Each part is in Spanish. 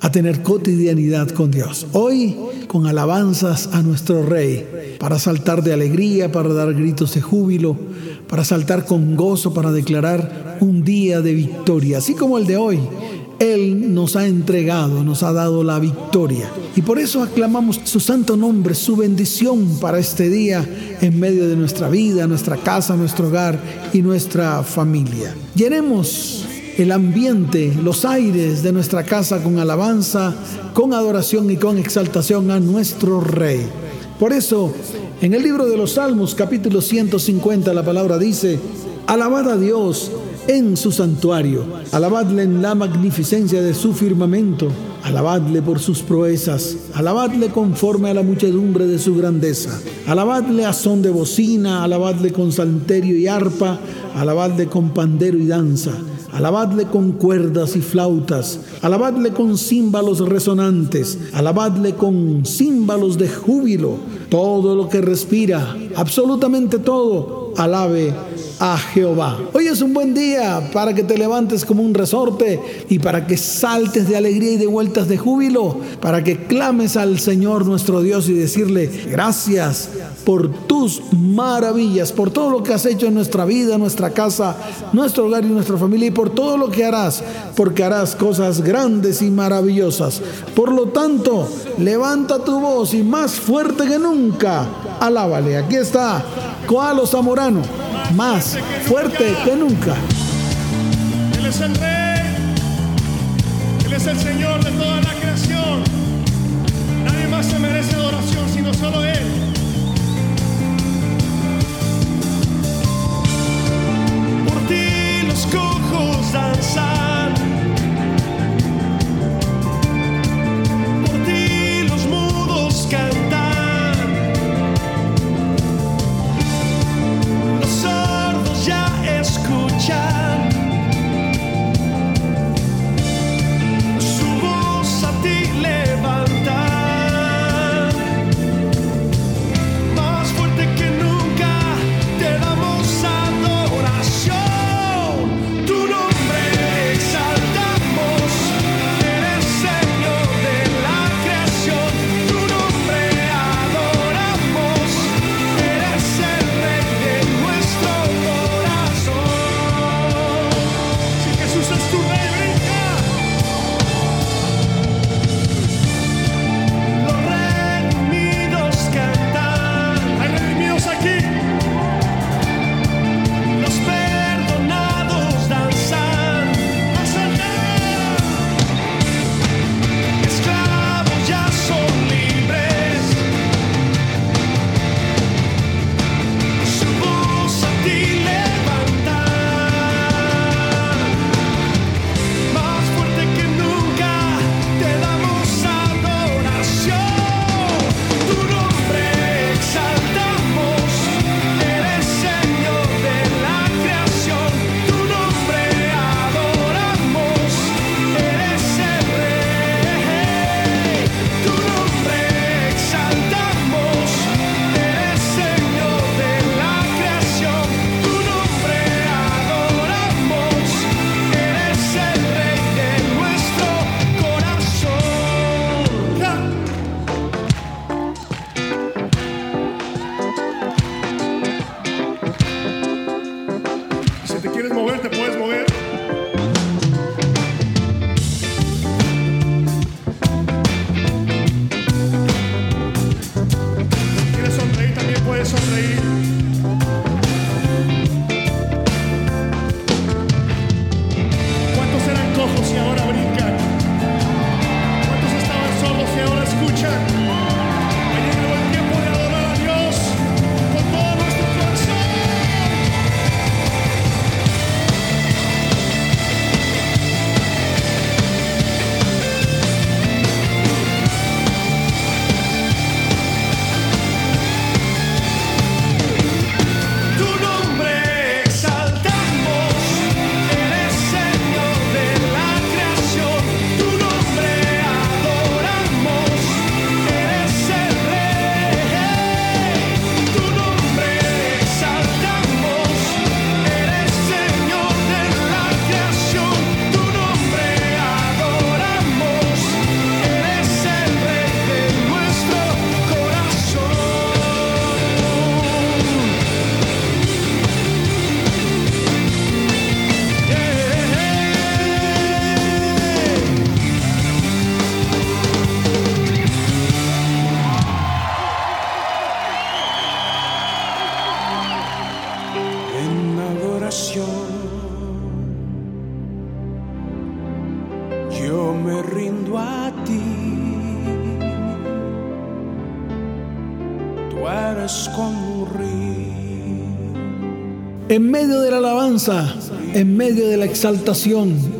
a tener cotidianidad con Dios. Hoy con alabanzas a nuestro Rey, para saltar de alegría, para dar gritos de júbilo, para saltar con gozo, para declarar un día de victoria, así como el de hoy. Él nos ha entregado, nos ha dado la victoria. Y por eso aclamamos su santo nombre, su bendición para este día en medio de nuestra vida, nuestra casa, nuestro hogar y nuestra familia. Llenemos el ambiente, los aires de nuestra casa con alabanza, con adoración y con exaltación a nuestro Rey. Por eso, en el libro de los Salmos, capítulo 150, la palabra dice, alabad a Dios en su santuario, alabadle en la magnificencia de su firmamento, alabadle por sus proezas, alabadle conforme a la muchedumbre de su grandeza, alabadle a son de bocina, alabadle con salterio y arpa, alabadle con pandero y danza. Alabadle con cuerdas y flautas, alabadle con címbalos resonantes, alabadle con címbalos de júbilo. Todo lo que respira, absolutamente todo, alabe a Jehová. Hoy es un buen día para que te levantes como un resorte y para que saltes de alegría y de vueltas de júbilo, para que clames al Señor nuestro Dios y decirle gracias por tus maravillas, por todo lo que has hecho en nuestra vida, nuestra casa, nuestro hogar y nuestra familia y por todo lo que harás, porque harás cosas grandes y maravillosas. Por lo tanto, levanta tu voz y más fuerte que nunca, alábale. Aquí está Coalo Zamorano, más fuerte que nunca. Él es el Rey, Él es el Señor de toda la creación. Nadie más se merece adoración sino solo Él. Por ti los cojos danzan. Por ti los mudos cantan. tchau.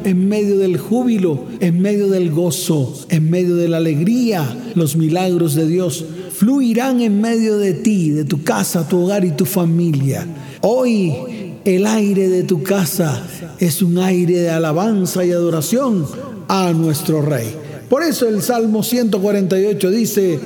En medio del júbilo, en medio del gozo, en medio de la alegría, los milagros de Dios fluirán en medio de ti, de tu casa, tu hogar y tu familia. Hoy el aire de tu casa es un aire de alabanza y adoración a nuestro Rey. Por eso el Salmo 148 dice,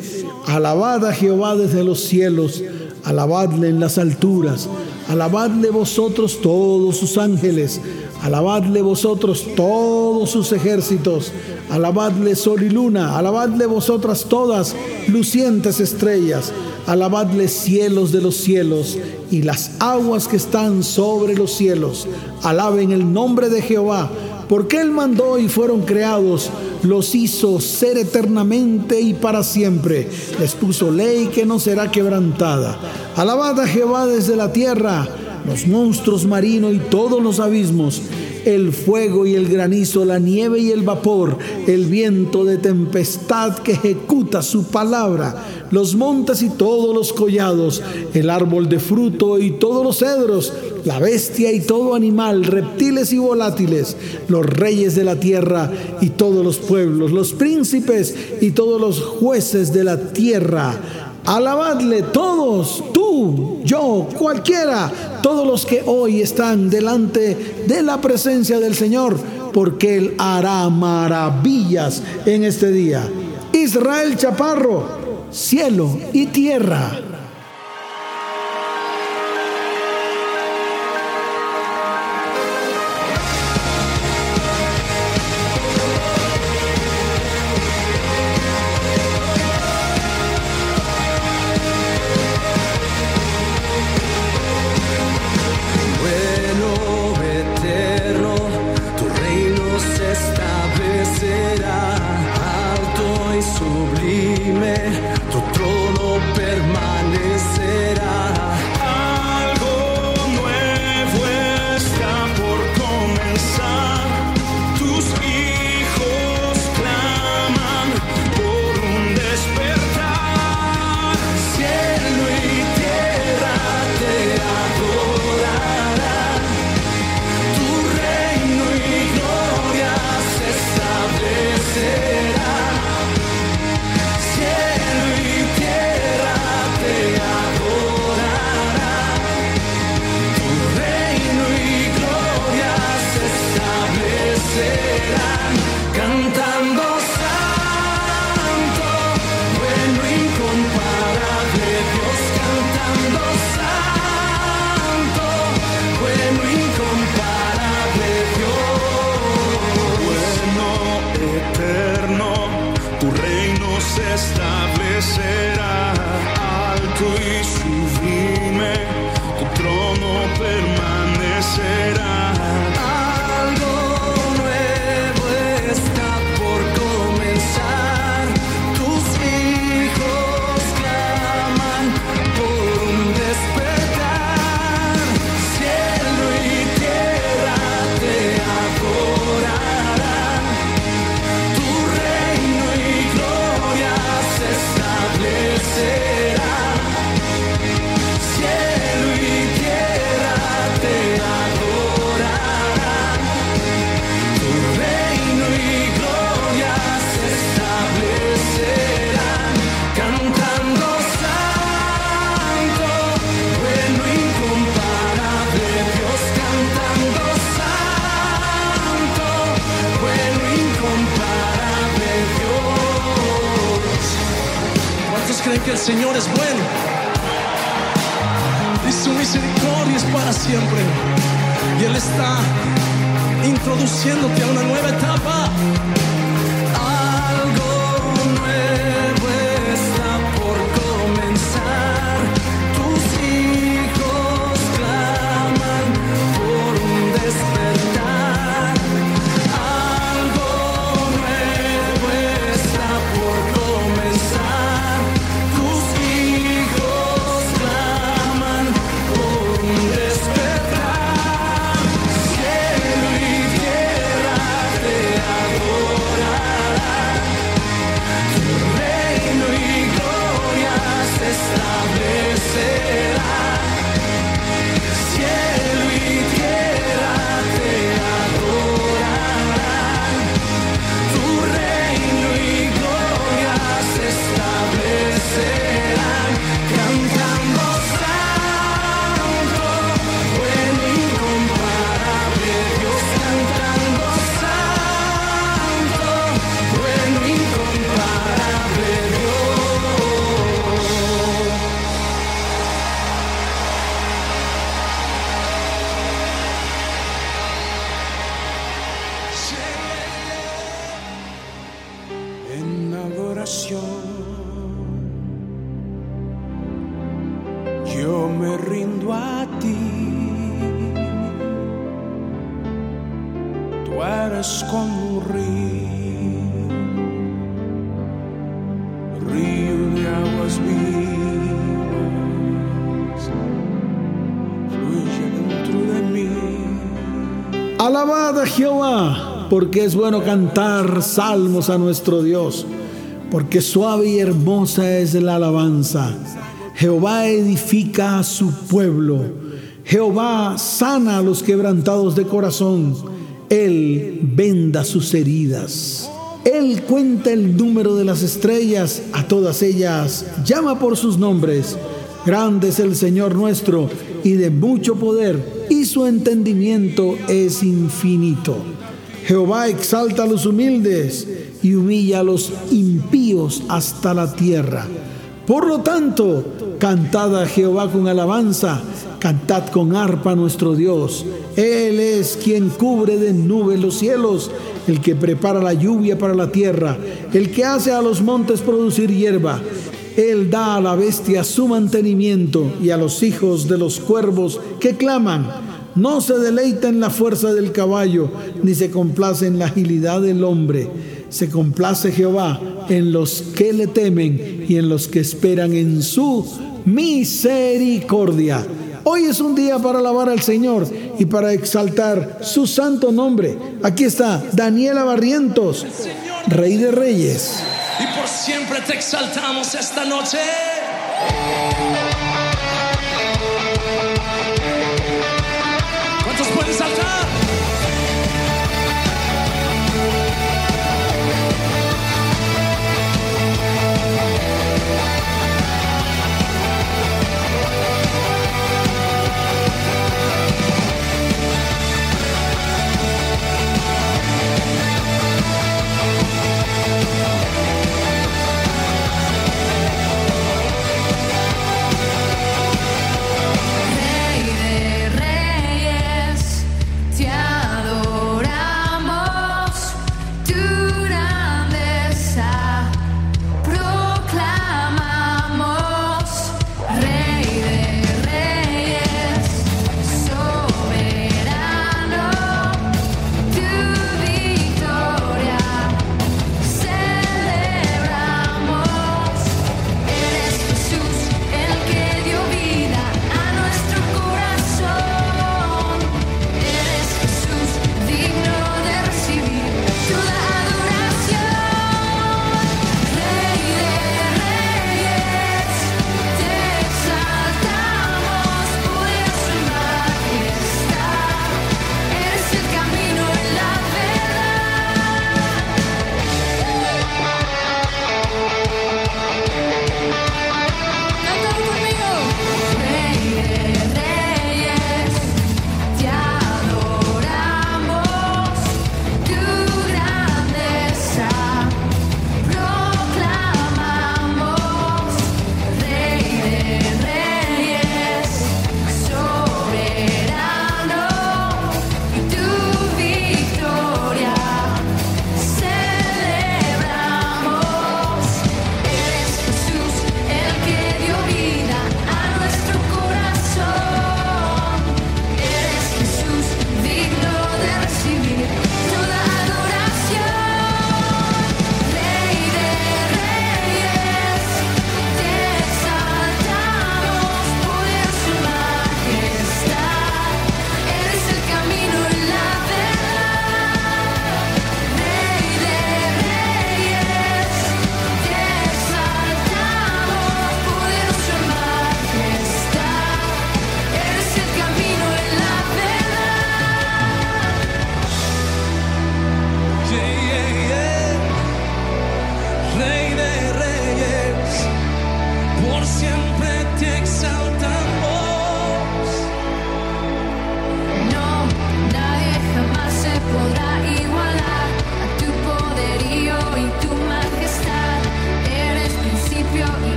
alabad a Jehová desde los cielos, alabadle en las alturas, alabadle vosotros todos sus ángeles, alabadle vosotros todos sus ejércitos, alabadle sol y luna, alabadle vosotras todas lucientes estrellas, alabadle cielos de los cielos y las aguas que están sobre los cielos, alaben el nombre de Jehová, porque Él mandó y fueron creados, los hizo ser eternamente y para siempre. Les puso ley que no será quebrantada. Alabad a Jehová desde la tierra, los monstruos marinos y todos los abismos el fuego y el granizo, la nieve y el vapor, el viento de tempestad que ejecuta su palabra, los montes y todos los collados, el árbol de fruto y todos los cedros, la bestia y todo animal, reptiles y volátiles, los reyes de la tierra y todos los pueblos, los príncipes y todos los jueces de la tierra. Alabadle todos, tú, yo, cualquiera, todos los que hoy están delante de la presencia del Señor, porque Él hará maravillas en este día. Israel Chaparro, cielo y tierra. Alto y sublime, tu trono permanecerá. El Señor es bueno? y su misericordia es para siempre. Y Él está introduciéndote a una nueva etapa. Porque es bueno cantar salmos a nuestro Dios, porque suave y hermosa es la alabanza. Jehová edifica a su pueblo. Jehová sana a los quebrantados de corazón. Él venda sus heridas. Él cuenta el número de las estrellas, a todas ellas llama por sus nombres. Grande es el Señor nuestro y de mucho poder, y su entendimiento es infinito. Jehová exalta a los humildes y humilla a los impíos hasta la tierra. Por lo tanto, cantad a Jehová con alabanza, cantad con arpa a nuestro Dios. Él es quien cubre de nubes los cielos, el que prepara la lluvia para la tierra, el que hace a los montes producir hierba. Él da a la bestia su mantenimiento y a los hijos de los cuervos que claman. No se deleita en la fuerza del caballo, ni se complace en la agilidad del hombre. Se complace Jehová en los que le temen y en los que esperan en su misericordia. Hoy es un día para alabar al Señor y para exaltar su santo nombre. Aquí está Daniela Barrientos, Rey de Reyes. Y por siempre te exaltamos esta noche.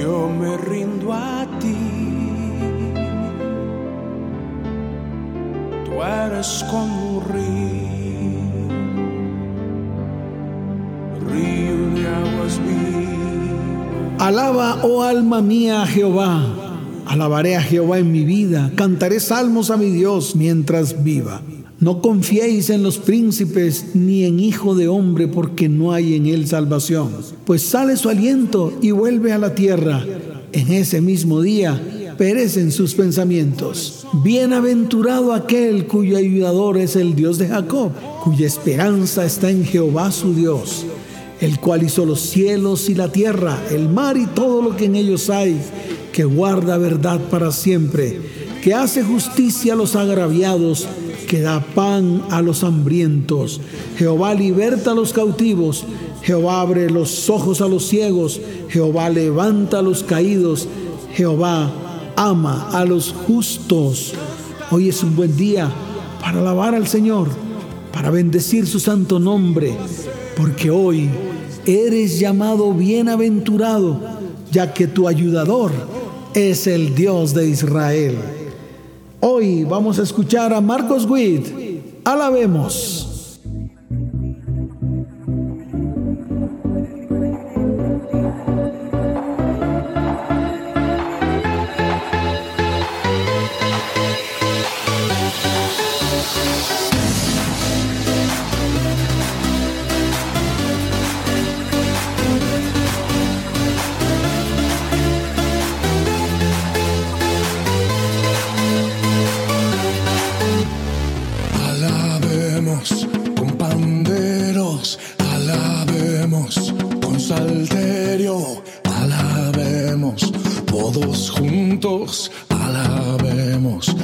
Yo me rindo a ti. Tú eres como un río, río de aguas vivas. Alaba, oh alma mía, a Jehová. Alabaré a Jehová en mi vida. Cantaré salmos a mi Dios mientras viva. No confiéis en los príncipes ni en hijo de hombre, porque no hay en él salvación. Pues sale su aliento y vuelve a la tierra. En ese mismo día perecen sus pensamientos. Bienaventurado aquel cuyo ayudador es el Dios de Jacob, cuya esperanza está en Jehová su Dios, el cual hizo los cielos y la tierra, el mar y todo lo que en ellos hay, que guarda verdad para siempre, que hace justicia a los agraviados, que da pan a los hambrientos. Jehová liberta a los cautivos, Jehová abre los ojos a los ciegos, Jehová levanta a los caídos, Jehová ama a los justos. Hoy es un buen día para alabar al Señor, para bendecir su santo nombre, porque hoy eres llamado bienaventurado, ya que tu ayudador es el Dios de Israel. Hoy vamos a escuchar a Marcos Witt. Alabemos. Con panderos, alabemos con salterio, alabemos. Todos juntos, alabemos,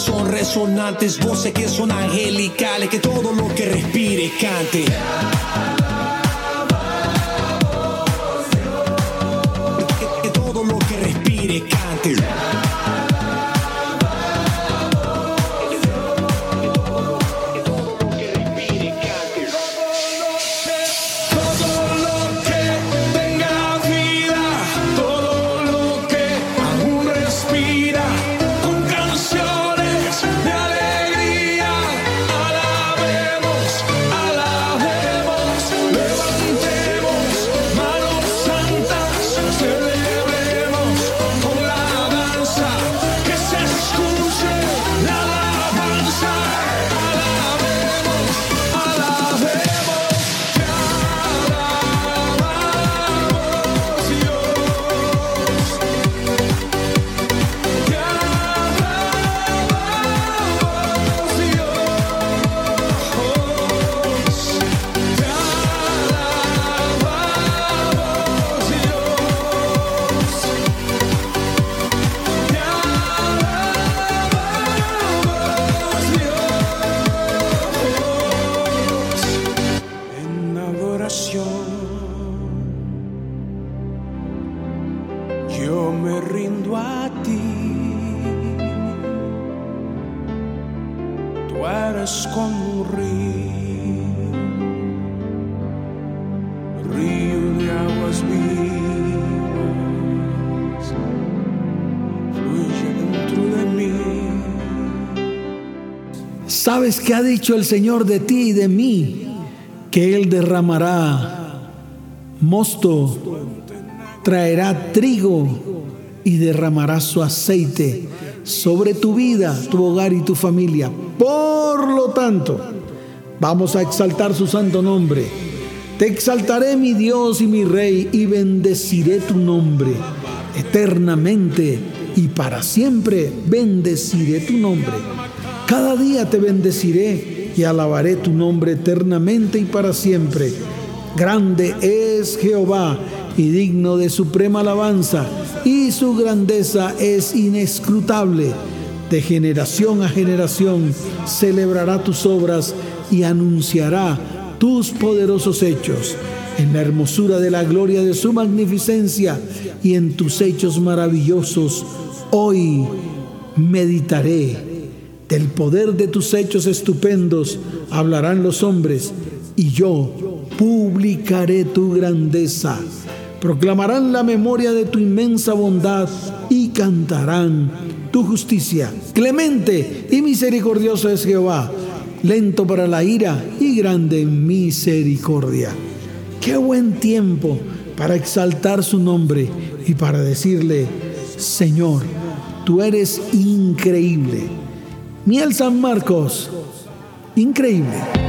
son resonantes, voces que son angelicales. Que todo lo que respire cante. ¿Sabes qué ha dicho el Señor de ti y de mí? Que Él derramará mosto, traerá trigo y derramará su aceite sobre tu vida, tu hogar y tu familia. Por lo tanto, vamos a exaltar su santo nombre. Te exaltaré mi Dios y mi Rey y bendeciré tu nombre eternamente y para siempre bendeciré tu nombre. Cada día te bendeciré y alabaré tu nombre eternamente y para siempre. Grande es Jehová y digno de suprema alabanza, y su grandeza es inescrutable. De generación a generación celebrará tus obras y anunciará tus poderosos hechos. En la hermosura de la gloria de su magnificencia y en tus hechos maravillosos, hoy meditaré. Del poder de tus hechos estupendos hablarán los hombres, y yo publicaré tu grandeza. Proclamarán la memoria de tu inmensa bondad y cantarán tu justicia. Clemente y misericordioso es Jehová, lento para la ira y grande en misericordia. Qué buen tiempo para exaltar su nombre y para decirle, Señor, tú eres increíble. Miel San Marcos, increíble.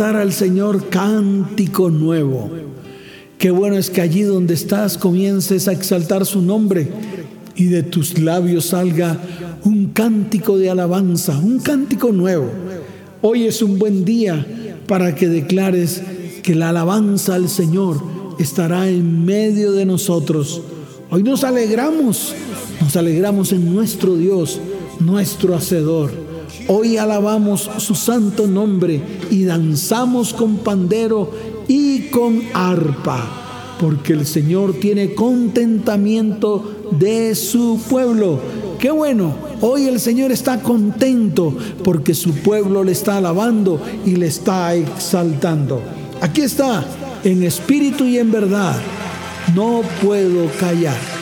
Al Señor cántico nuevo. Qué bueno es que allí donde estás comiences a exaltar su nombre y de tus labios salga un cántico de alabanza, un cántico nuevo. Hoy es un buen día para que declares que la alabanza al Señor estará en medio de nosotros. Hoy nos alegramos, nos alegramos en nuestro Dios, nuestro Hacedor. Hoy alabamos su santo nombre y danzamos con pandero y con arpa, porque el Señor tiene contentamiento de su pueblo. Qué bueno, hoy el Señor está contento porque su pueblo le está alabando y le está exaltando. Aquí está, en espíritu y en verdad, no puedo callar.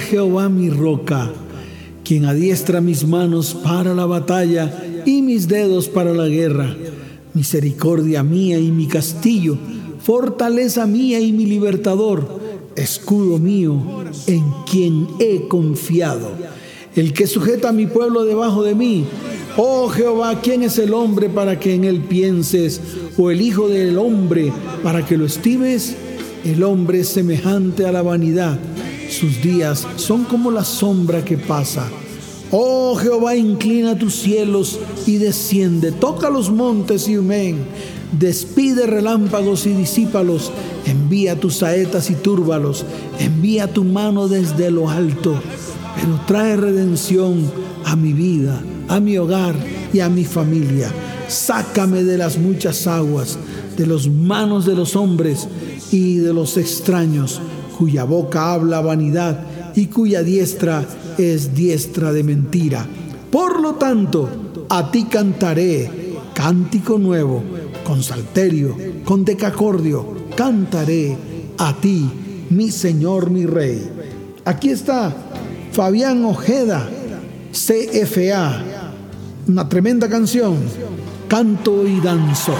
Jehová mi roca, quien adiestra mis manos para la batalla y mis dedos para la guerra. Misericordia mía y mi castillo, fortaleza mía y mi libertador, escudo mío en quien he confiado. El que sujeta a mi pueblo debajo de mí. Oh Jehová, ¿quién es el hombre para que en él pienses? ¿O el hijo del hombre para que lo estimes? El hombre es semejante a la vanidad. Sus días son como la sombra que pasa. Oh Jehová, inclina tus cielos y desciende. Toca los montes y humen. Despide relámpagos y disípalos. Envía tus saetas y túrbalos. Envía tu mano desde lo alto. Pero trae redención a mi vida, a mi hogar y a mi familia. Sácame de las muchas aguas, de las manos de los hombres y de los extraños, cuya boca habla vanidad y cuya diestra es diestra de mentira. Por lo tanto, a ti cantaré cántico nuevo, con salterio, con decacordio, cantaré a ti, mi Señor, mi Rey. Aquí está Fabián Ojeda, CFA, una tremenda canción, canto y danzo.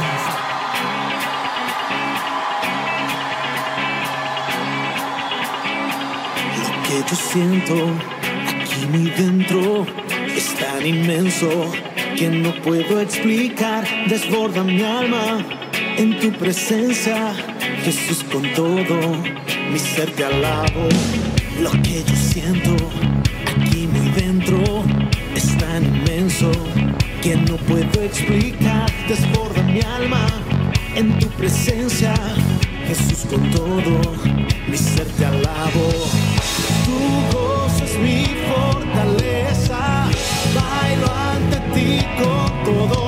Que yo siento aquí muy dentro es tan inmenso que no puedo explicar. Desborda mi alma en tu presencia, Jesús con todo mi ser te alabo. Lo que yo siento aquí muy dentro es tan inmenso que no puedo explicar. Desborda mi alma en tu presencia, Jesús con todo mi ser te alabo. Tu gozo es mi fortaleza, bailo ante ti con todo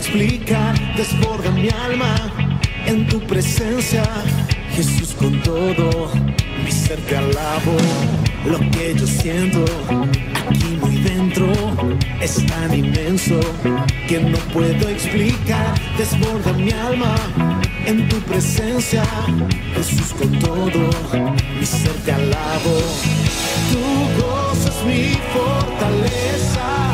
explicar. Desborda mi alma en tu presencia, Jesús con todo mi ser te alabo. Lo que yo siento aquí muy dentro es tan inmenso que no puedo explicar. Desborda mi alma en tu presencia, Jesús con todo mi ser te alabo. Tu gozo es mi fortaleza,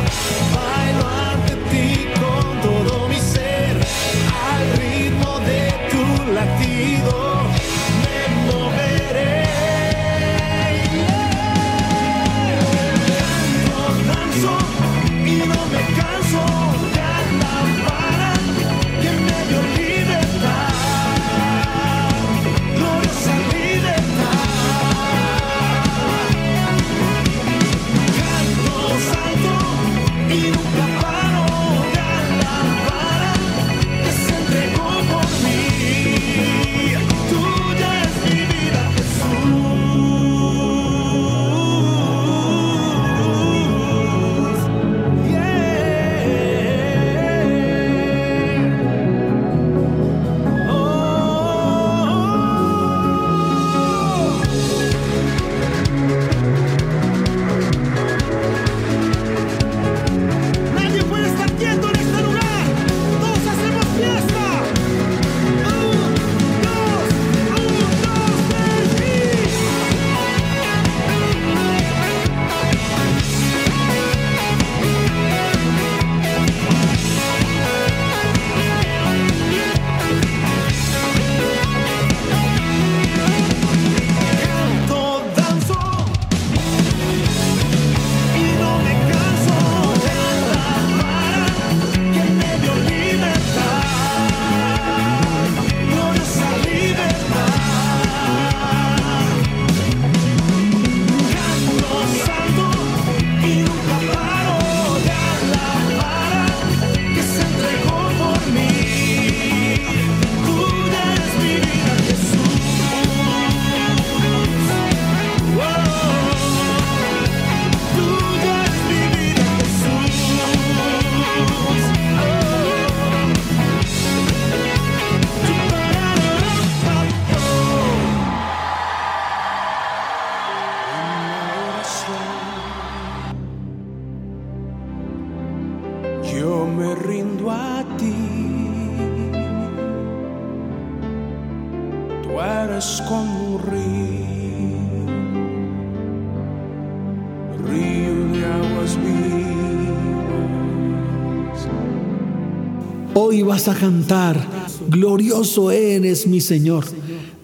A cantar, glorioso eres mi Señor,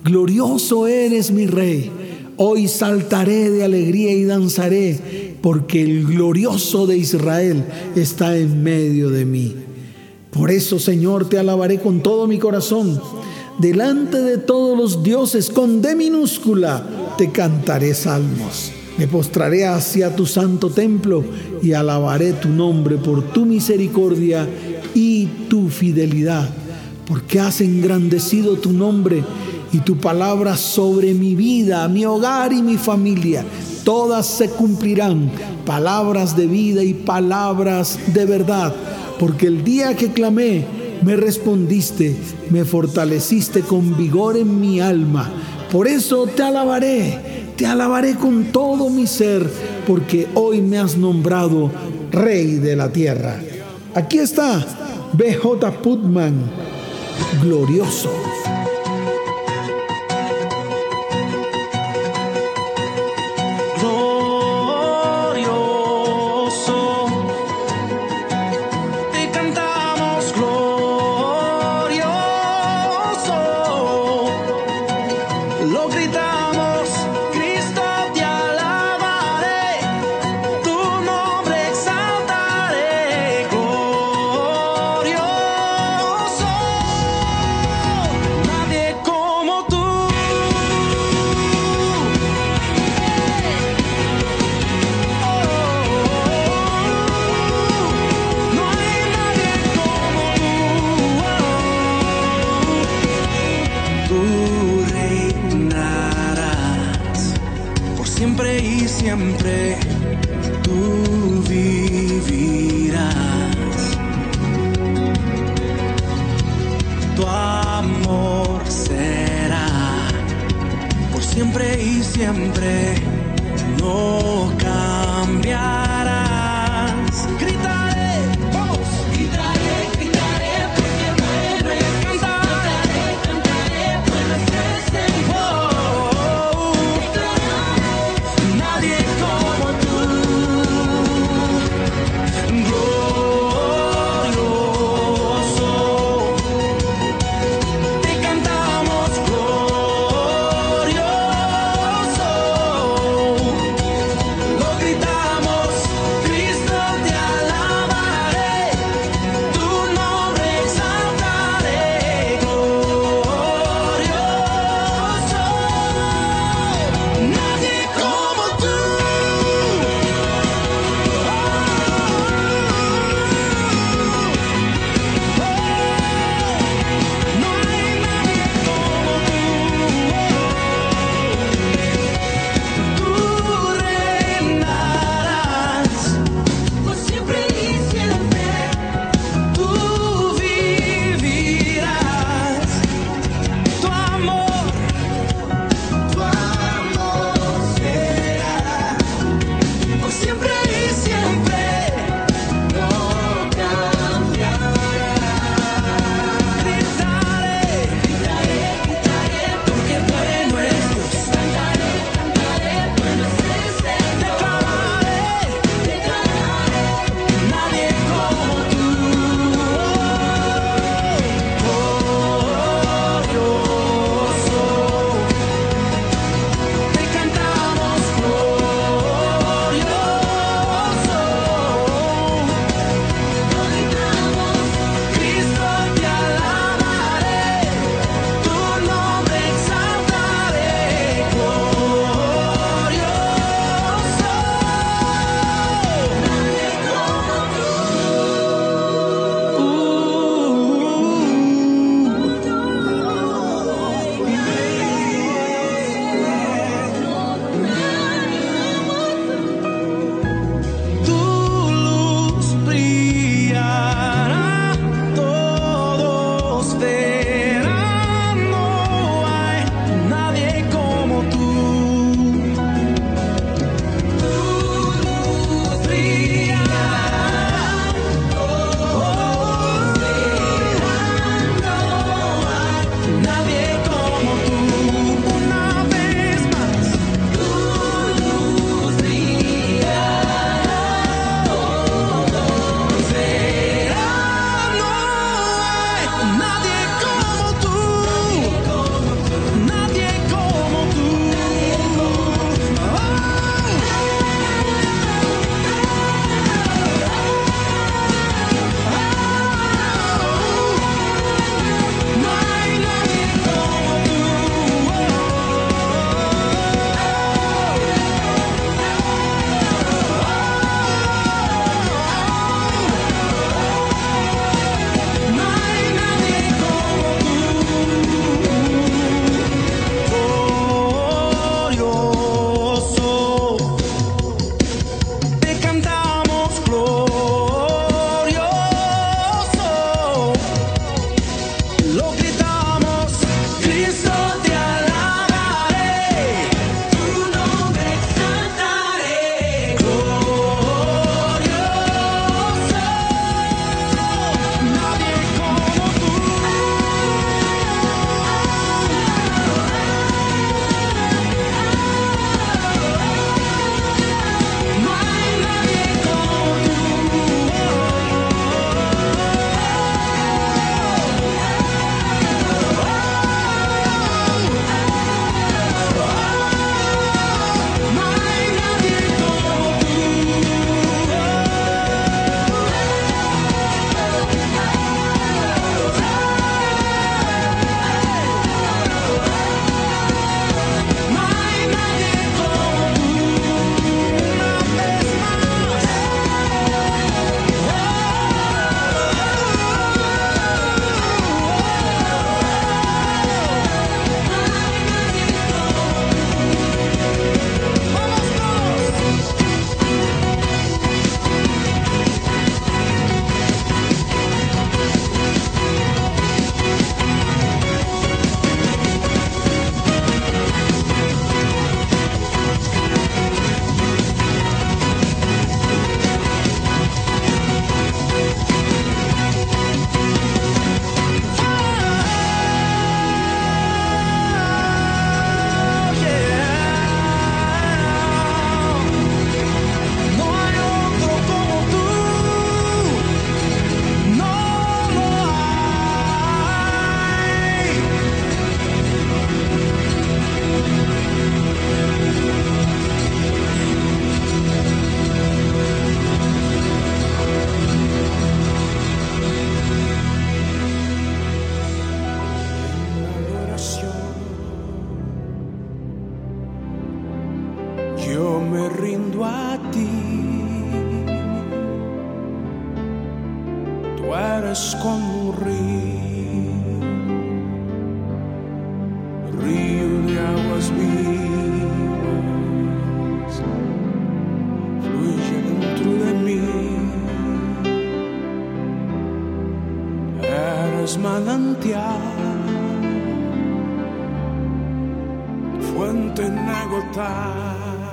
glorioso eres mi Rey. Hoy saltaré de alegría y danzaré, porque el glorioso de Israel está en medio de mí. Por eso, Señor, te alabaré con todo mi corazón. Delante de todos los dioses, con D minúscula, te cantaré salmos. Me postraré hacia tu santo templo y alabaré tu nombre por tu misericordia y tu fidelidad, porque has engrandecido tu nombre y tu palabra sobre mi vida, mi hogar y mi familia. Todas se cumplirán, palabras de vida y palabras de verdad, porque el día que clamé, me respondiste, me fortaleciste con vigor en mi alma. Por eso te alabaré, te alabaré con todo mi ser, porque hoy me has nombrado Rey de la Tierra. Aquí está BJ Putman, glorioso. puedo cambiar.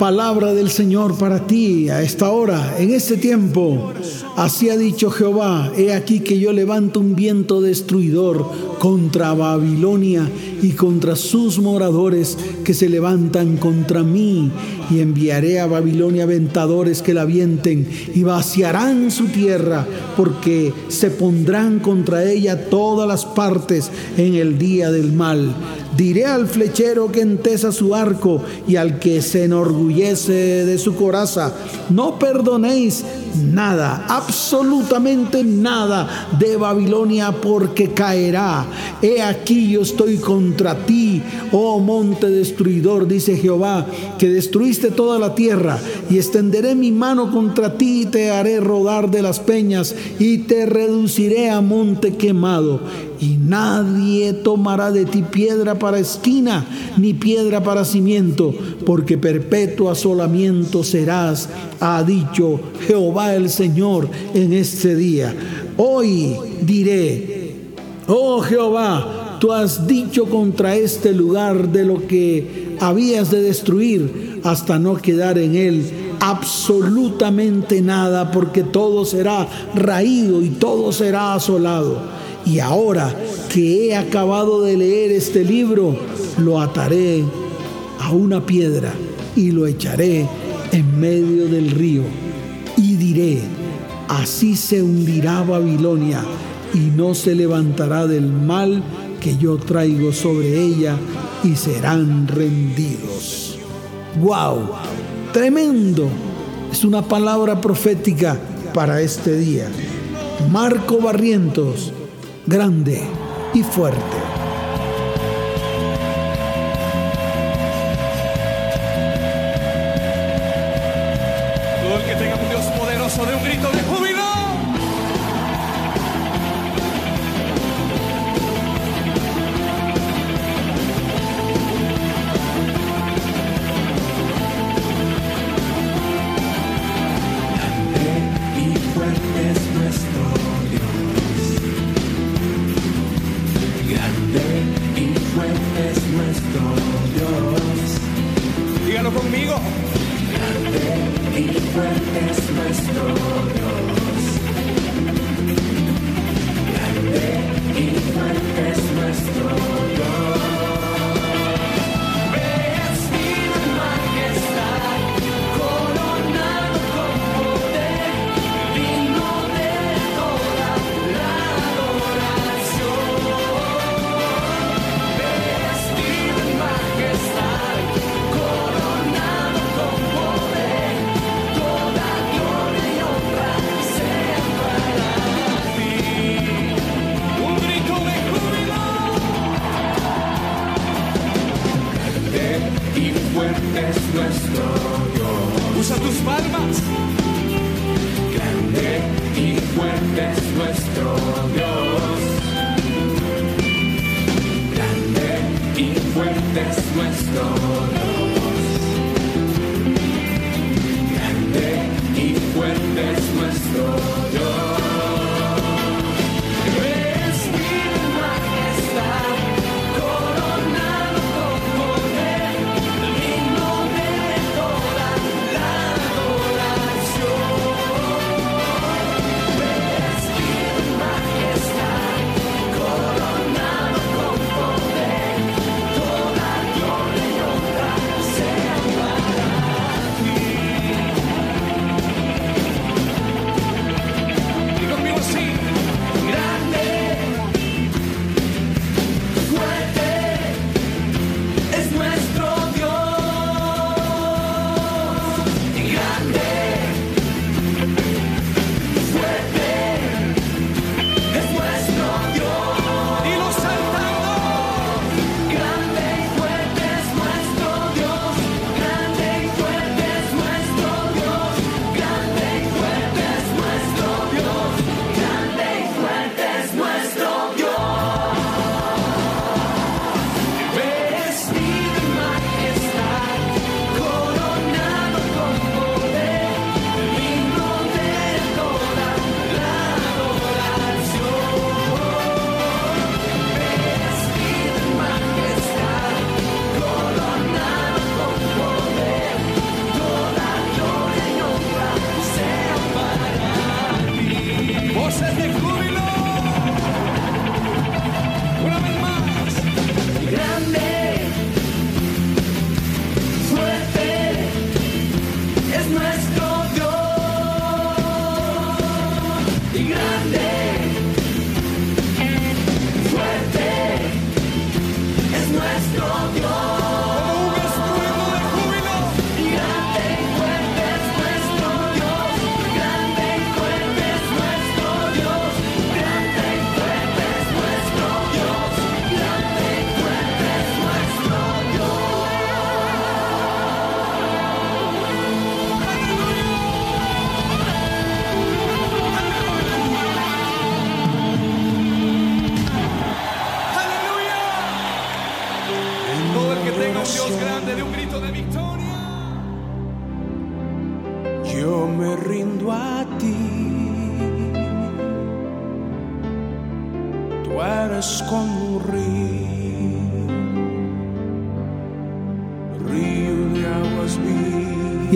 Palabra del Señor para ti a esta hora, en este tiempo. Así ha dicho Jehová, he aquí que yo levanto un viento destruidor contra Babilonia y contra sus moradores que se levantan contra mí, y enviaré a Babilonia aventadores que la avienten y vaciarán su tierra, porque se pondrán contra ella todas las partes en el día del mal. Diré al flechero que entesa su arco y al que se enorgullece de su coraza, no perdonéis nada, absolutamente nada de Babilonia porque caerá. He aquí yo estoy contra ti, oh monte destruidor, dice Jehová, que destruiste toda la tierra y extenderé mi mano contra ti y te haré rodar de las peñas y te reduciré a monte quemado y nadie tomará de ti piedra para esquina, ni piedra para cimiento, porque perpetuo asolamiento serás, ha dicho Jehová el Señor en este día. Hoy diré, oh Jehová, tú has dicho contra este lugar de lo que habías de destruir hasta no quedar en él absolutamente nada, porque todo será raído y todo será asolado. Y ahora que he acabado de leer este libro, lo ataré a una piedra y lo echaré en medio del río. Y diré, así se hundirá Babilonia y no se levantará del mal que yo traigo sobre ella y serán rendidos. ¡Wow! Tremendo. Es una palabra profética para este día. Marco Barrientos grande y fuerte.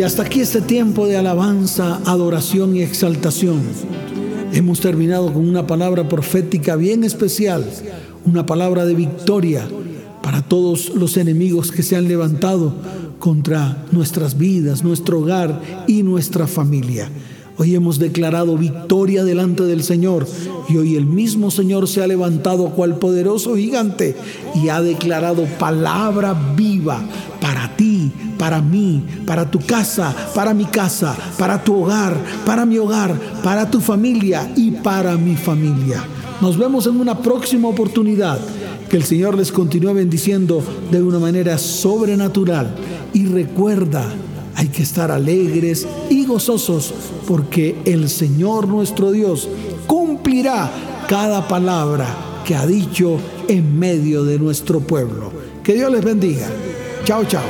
Hasta aquí este tiempo de alabanza, adoración y exaltación. Hemos terminado con una palabra profética bien especial, una palabra de victoria para todos los enemigos que se han levantado contra nuestras vidas, nuestro hogar y nuestra familia. Hoy hemos declarado victoria delante del Señor y hoy el mismo Señor se ha levantado cual poderoso gigante y ha declarado palabra viva para ti, para mí, para tu casa, para mi casa, para tu hogar, para mi hogar, para tu familia y para mi familia. Nos vemos en una próxima oportunidad. Que el Señor les continúe bendiciendo de una manera sobrenatural. Y recuerda, hay que estar alegres y gozosos porque el Señor nuestro Dios cumplirá cada palabra que ha dicho en medio de nuestro pueblo. Que Dios les bendiga. Chao, chao.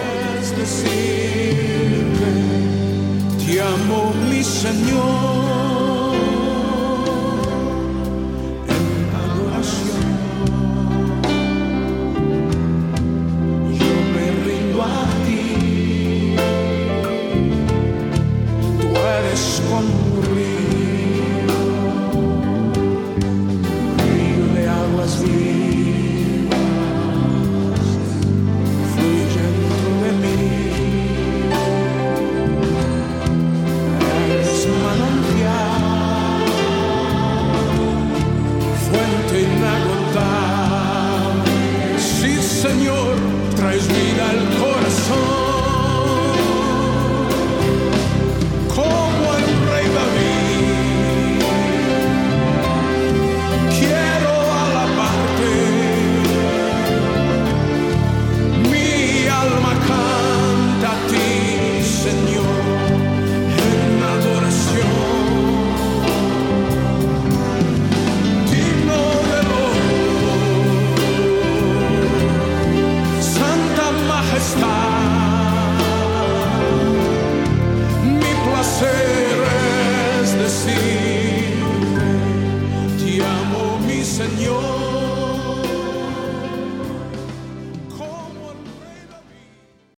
Te amo, mi Señor.